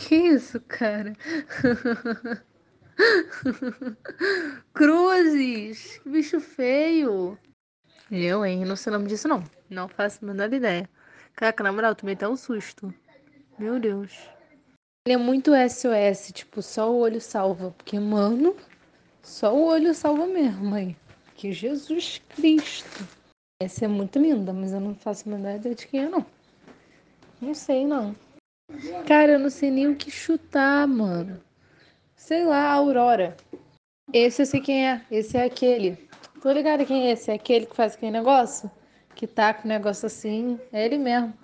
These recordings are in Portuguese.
Que isso, cara? Cruzes! Que bicho feio! Eu, hein? Não sei o nome disso, não. Não faço a menor ideia. Caraca, na moral, tomei até um susto. Meu Deus. Ele é muito SOS, tipo, só o olho salva. Porque, mano, só o olho salva mesmo, mãe. Que Jesus Cristo. Essa é muito linda, mas eu não faço a menor ideia de quem é, não. Não sei, não. Cara, eu não sei nem o que chutar, mano. Sei lá, Aurora. Esse eu sei quem é. Esse é aquele. Tô ligado quem é esse. É aquele que faz aquele negócio? Que tá com o negócio assim. É ele mesmo.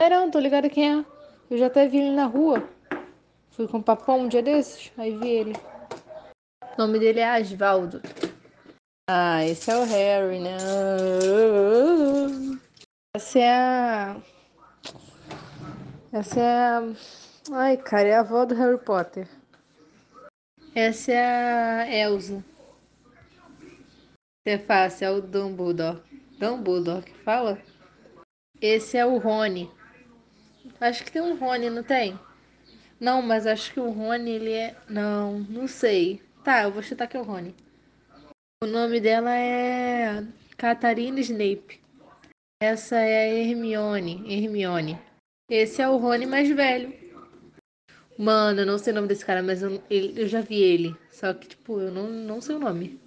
É não, tô ligado quem é. Eu já até vi ele na rua. Fui com o papão um dia desses. Aí vi ele. O nome dele é Asvaldo. Ah, esse é o Harry, né? Essa é a. Essa é a. Ai, cara, é a avó do Harry Potter. Essa é a Elsa. É fácil, é o Dumbledore. Dumbledore que fala? Esse é o Rony. Acho que tem um Rony, não tem? Não, mas acho que o Rony, ele é... Não, não sei. Tá, eu vou chutar que é o Rony. O nome dela é Catarina Snape. Essa é a Hermione. Hermione. Esse é o Rony mais velho. Mano, eu não sei o nome desse cara, mas eu, ele, eu já vi ele. Só que, tipo, eu não, não sei o nome.